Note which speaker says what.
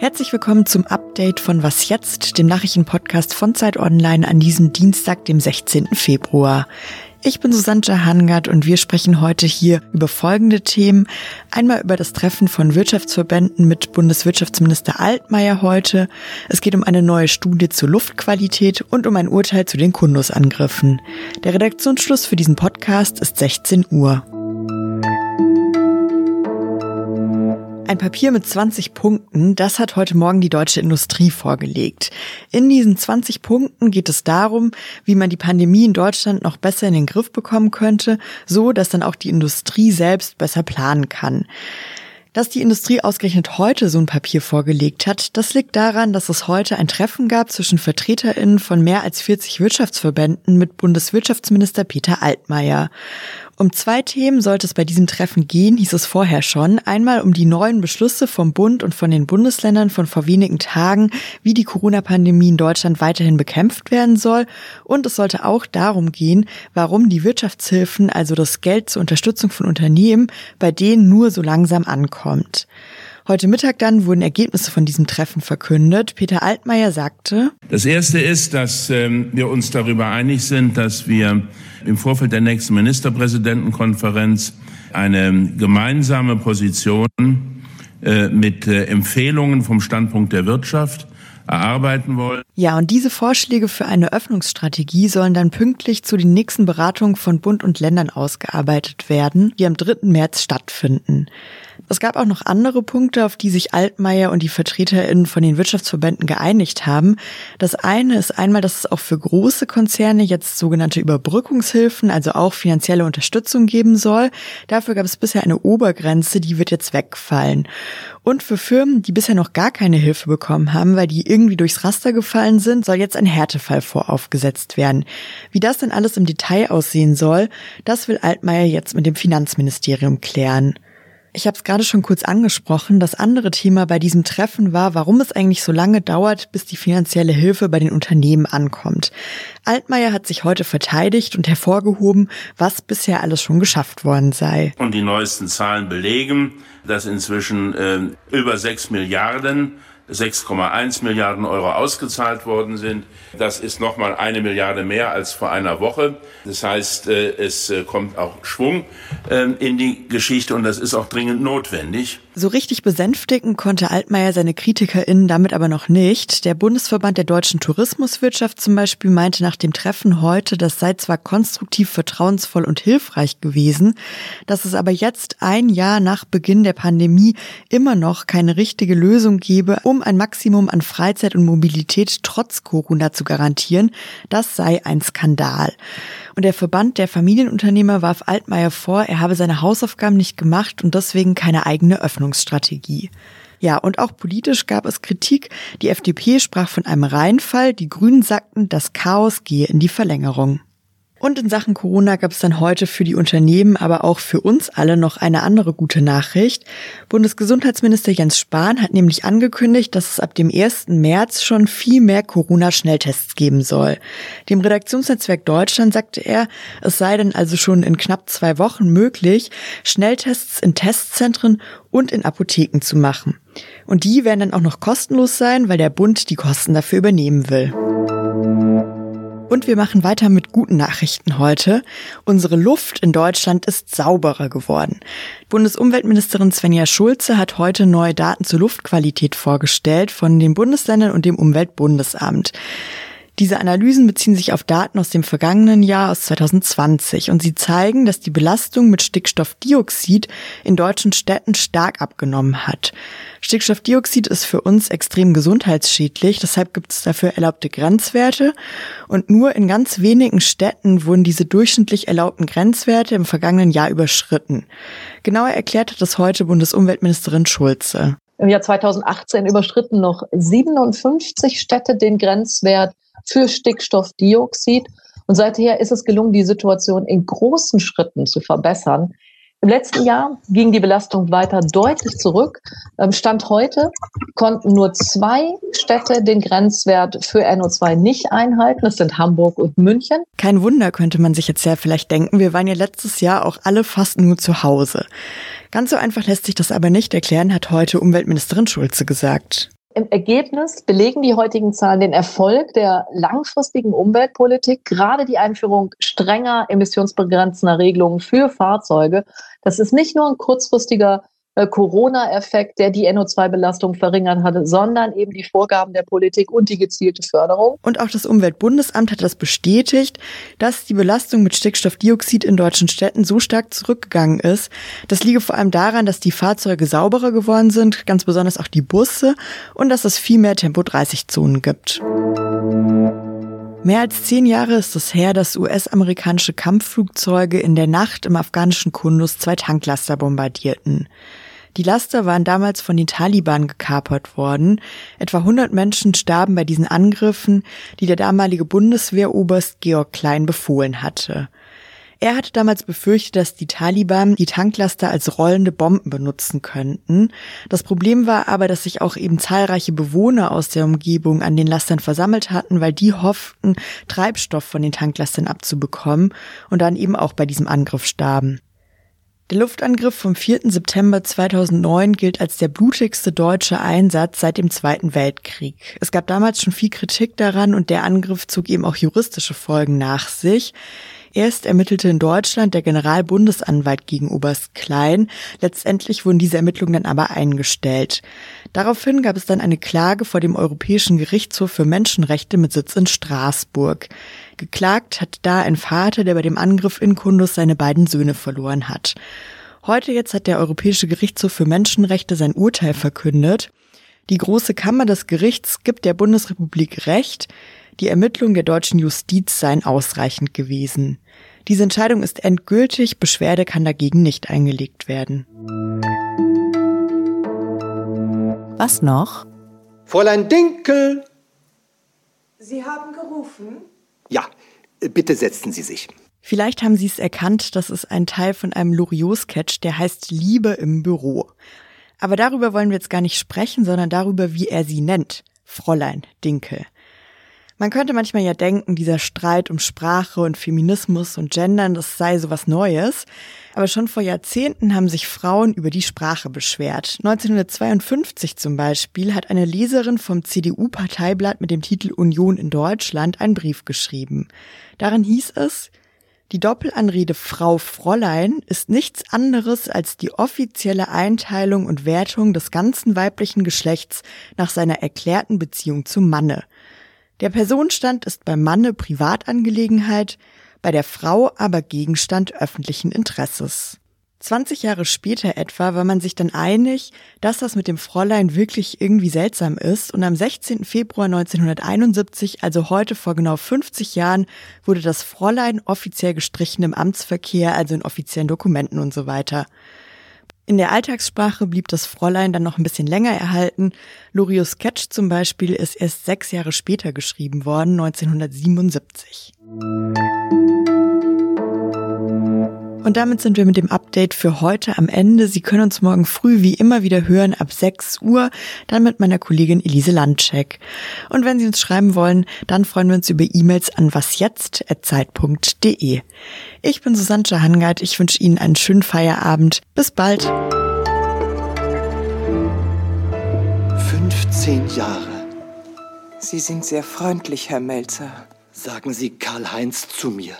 Speaker 1: Herzlich willkommen zum Update von Was jetzt, dem Nachrichtenpodcast von Zeit Online an diesem Dienstag, dem 16. Februar. Ich bin Susanne Hangard und wir sprechen heute hier über folgende Themen. Einmal über das Treffen von Wirtschaftsverbänden mit Bundeswirtschaftsminister Altmaier heute. Es geht um eine neue Studie zur Luftqualität und um ein Urteil zu den Kundusangriffen. Der Redaktionsschluss für diesen Podcast ist 16 Uhr. Ein Papier mit 20 Punkten, das hat heute Morgen die deutsche Industrie vorgelegt. In diesen 20 Punkten geht es darum, wie man die Pandemie in Deutschland noch besser in den Griff bekommen könnte, so dass dann auch die Industrie selbst besser planen kann. Dass die Industrie ausgerechnet heute so ein Papier vorgelegt hat, das liegt daran, dass es heute ein Treffen gab zwischen VertreterInnen von mehr als 40 Wirtschaftsverbänden mit Bundeswirtschaftsminister Peter Altmaier. Um zwei Themen sollte es bei diesem Treffen gehen, hieß es vorher schon. Einmal um die neuen Beschlüsse vom Bund und von den Bundesländern von vor wenigen Tagen, wie die Corona-Pandemie in Deutschland weiterhin bekämpft werden soll. Und es sollte auch darum gehen, warum die Wirtschaftshilfen, also das Geld zur Unterstützung von Unternehmen, bei denen nur so langsam ankommt. Heute Mittag dann wurden Ergebnisse von diesem Treffen verkündet. Peter Altmaier sagte,
Speaker 2: Das erste ist, dass ähm, wir uns darüber einig sind, dass wir im Vorfeld der nächsten Ministerpräsidentenkonferenz eine gemeinsame Position äh, mit äh, Empfehlungen vom Standpunkt der Wirtschaft erarbeiten wollen.
Speaker 1: Ja, und diese Vorschläge für eine Öffnungsstrategie sollen dann pünktlich zu den nächsten Beratungen von Bund und Ländern ausgearbeitet werden, die am 3. März stattfinden. Es gab auch noch andere Punkte, auf die sich Altmaier und die VertreterInnen von den Wirtschaftsverbänden geeinigt haben. Das eine ist einmal, dass es auch für große Konzerne jetzt sogenannte Überbrückungshilfen, also auch finanzielle Unterstützung geben soll. Dafür gab es bisher eine Obergrenze, die wird jetzt wegfallen. Und für Firmen, die bisher noch gar keine Hilfe bekommen haben, weil die irgendwie durchs Raster gefallen sind, soll jetzt ein Härtefall voraufgesetzt werden. Wie das denn alles im Detail aussehen soll, das will Altmaier jetzt mit dem Finanzministerium klären. Ich habe es gerade schon kurz angesprochen. Das andere Thema bei diesem Treffen war, warum es eigentlich so lange dauert, bis die finanzielle Hilfe bei den Unternehmen ankommt. Altmaier hat sich heute verteidigt und hervorgehoben, was bisher alles schon geschafft worden sei.
Speaker 2: Und die neuesten Zahlen belegen, dass inzwischen äh, über sechs Milliarden 6,1 Milliarden Euro ausgezahlt worden sind. Das ist nochmal eine Milliarde mehr als vor einer Woche. Das heißt, äh, es äh, kommt auch Schwung ähm, in die Geschichte und das ist auch dringend notwendig.
Speaker 1: So richtig besänftigen konnte Altmaier seine KritikerInnen damit aber noch nicht. Der Bundesverband der deutschen Tourismuswirtschaft zum Beispiel meinte nach dem Treffen heute, das sei zwar konstruktiv, vertrauensvoll und hilfreich gewesen, dass es aber jetzt ein Jahr nach Beginn der Pandemie immer noch keine richtige Lösung gebe, um ein Maximum an Freizeit und Mobilität trotz Corona zu garantieren. Das sei ein Skandal. Und der Verband der Familienunternehmer warf Altmaier vor, er habe seine Hausaufgaben nicht gemacht und deswegen keine eigene Öffnungsstrategie. Ja, und auch politisch gab es Kritik. Die FDP sprach von einem Reinfall, die Grünen sagten, das Chaos gehe in die Verlängerung. Und in Sachen Corona gab es dann heute für die Unternehmen, aber auch für uns alle noch eine andere gute Nachricht. Bundesgesundheitsminister Jens Spahn hat nämlich angekündigt, dass es ab dem 1. März schon viel mehr Corona-Schnelltests geben soll. Dem Redaktionsnetzwerk Deutschland sagte er, es sei dann also schon in knapp zwei Wochen möglich, Schnelltests in Testzentren und in Apotheken zu machen. Und die werden dann auch noch kostenlos sein, weil der Bund die Kosten dafür übernehmen will. Und wir machen weiter mit guten Nachrichten heute. Unsere Luft in Deutschland ist sauberer geworden. Bundesumweltministerin Svenja Schulze hat heute neue Daten zur Luftqualität vorgestellt von den Bundesländern und dem Umweltbundesamt. Diese Analysen beziehen sich auf Daten aus dem vergangenen Jahr aus 2020 und sie zeigen, dass die Belastung mit Stickstoffdioxid in deutschen Städten stark abgenommen hat. Stickstoffdioxid ist für uns extrem gesundheitsschädlich, deshalb gibt es dafür erlaubte Grenzwerte und nur in ganz wenigen Städten wurden diese durchschnittlich erlaubten Grenzwerte im vergangenen Jahr überschritten. Genauer erklärt hat das heute Bundesumweltministerin Schulze.
Speaker 3: Im Jahr 2018 überschritten noch 57 Städte den Grenzwert für Stickstoffdioxid. Und seither ist es gelungen, die Situation in großen Schritten zu verbessern. Im letzten Jahr ging die Belastung weiter deutlich zurück. Ähm, Stand heute konnten nur zwei Städte den Grenzwert für NO2 nicht einhalten. Das sind Hamburg und München.
Speaker 1: Kein Wunder, könnte man sich jetzt ja vielleicht denken. Wir waren ja letztes Jahr auch alle fast nur zu Hause. Ganz so einfach lässt sich das aber nicht erklären, hat heute Umweltministerin Schulze gesagt.
Speaker 3: Im Ergebnis belegen die heutigen Zahlen den Erfolg der langfristigen Umweltpolitik, gerade die Einführung strenger emissionsbegrenzender Regelungen für Fahrzeuge. Das ist nicht nur ein kurzfristiger äh, Corona-Effekt, der die NO2-Belastung verringert hatte, sondern eben die Vorgaben der Politik und die gezielte Förderung.
Speaker 1: Und auch das Umweltbundesamt hat das bestätigt, dass die Belastung mit Stickstoffdioxid in deutschen Städten so stark zurückgegangen ist. Das liege vor allem daran, dass die Fahrzeuge sauberer geworden sind, ganz besonders auch die Busse, und dass es viel mehr Tempo-30-Zonen gibt. Mehr als zehn Jahre ist es her, dass US-amerikanische Kampfflugzeuge in der Nacht im afghanischen Kundus zwei Tanklaster bombardierten. Die Laster waren damals von den Taliban gekapert worden. Etwa 100 Menschen starben bei diesen Angriffen, die der damalige Bundeswehroberst Georg Klein befohlen hatte. Er hatte damals befürchtet, dass die Taliban die Tanklaster als rollende Bomben benutzen könnten. Das Problem war aber, dass sich auch eben zahlreiche Bewohner aus der Umgebung an den Lastern versammelt hatten, weil die hofften, Treibstoff von den Tanklastern abzubekommen und dann eben auch bei diesem Angriff starben. Der Luftangriff vom 4. September 2009 gilt als der blutigste deutsche Einsatz seit dem Zweiten Weltkrieg. Es gab damals schon viel Kritik daran und der Angriff zog eben auch juristische Folgen nach sich. Erst ermittelte in Deutschland der Generalbundesanwalt gegen Oberst Klein. Letztendlich wurden diese Ermittlungen dann aber eingestellt. Daraufhin gab es dann eine Klage vor dem Europäischen Gerichtshof für Menschenrechte mit Sitz in Straßburg. Geklagt hat da ein Vater, der bei dem Angriff in Kundus seine beiden Söhne verloren hat. Heute jetzt hat der Europäische Gerichtshof für Menschenrechte sein Urteil verkündet. Die große Kammer des Gerichts gibt der Bundesrepublik Recht. Die Ermittlungen der deutschen Justiz seien ausreichend gewesen. Diese Entscheidung ist endgültig, Beschwerde kann dagegen nicht eingelegt werden.
Speaker 4: Was noch?
Speaker 5: Fräulein Dinkel!
Speaker 6: Sie haben gerufen?
Speaker 5: Ja, bitte setzen Sie sich.
Speaker 1: Vielleicht haben Sie es erkannt, das ist ein Teil von einem Loriot-Sketch, der heißt Liebe im Büro. Aber darüber wollen wir jetzt gar nicht sprechen, sondern darüber, wie er sie nennt. Fräulein Dinkel. Man könnte manchmal ja denken, dieser Streit um Sprache und Feminismus und Gendern, das sei so was Neues. Aber schon vor Jahrzehnten haben sich Frauen über die Sprache beschwert. 1952 zum Beispiel hat eine Leserin vom CDU-Parteiblatt mit dem Titel Union in Deutschland einen Brief geschrieben. Darin hieß es, die Doppelanrede Frau Fräulein ist nichts anderes als die offizielle Einteilung und Wertung des ganzen weiblichen Geschlechts nach seiner erklärten Beziehung zum Manne. Der Personenstand ist beim Manne Privatangelegenheit, bei der Frau aber Gegenstand öffentlichen Interesses. 20 Jahre später etwa war man sich dann einig, dass das mit dem Fräulein wirklich irgendwie seltsam ist und am 16. Februar 1971, also heute vor genau 50 Jahren, wurde das Fräulein offiziell gestrichen im Amtsverkehr, also in offiziellen Dokumenten und so weiter. In der Alltagssprache blieb das Fräulein dann noch ein bisschen länger erhalten. Lorios Sketch zum Beispiel ist erst sechs Jahre später geschrieben worden, 1977. Und damit sind wir mit dem Update für heute am Ende. Sie können uns morgen früh wie immer wieder hören ab 6 Uhr, dann mit meiner Kollegin Elise Landcheck. Und wenn Sie uns schreiben wollen, dann freuen wir uns über E-Mails an wasjetzt.zeit.de. Ich bin Susanne Hangard. Ich wünsche Ihnen einen schönen Feierabend. Bis bald.
Speaker 5: 15 Jahre.
Speaker 6: Sie sind sehr freundlich, Herr Melzer.
Speaker 5: Sagen Sie Karl-Heinz zu mir.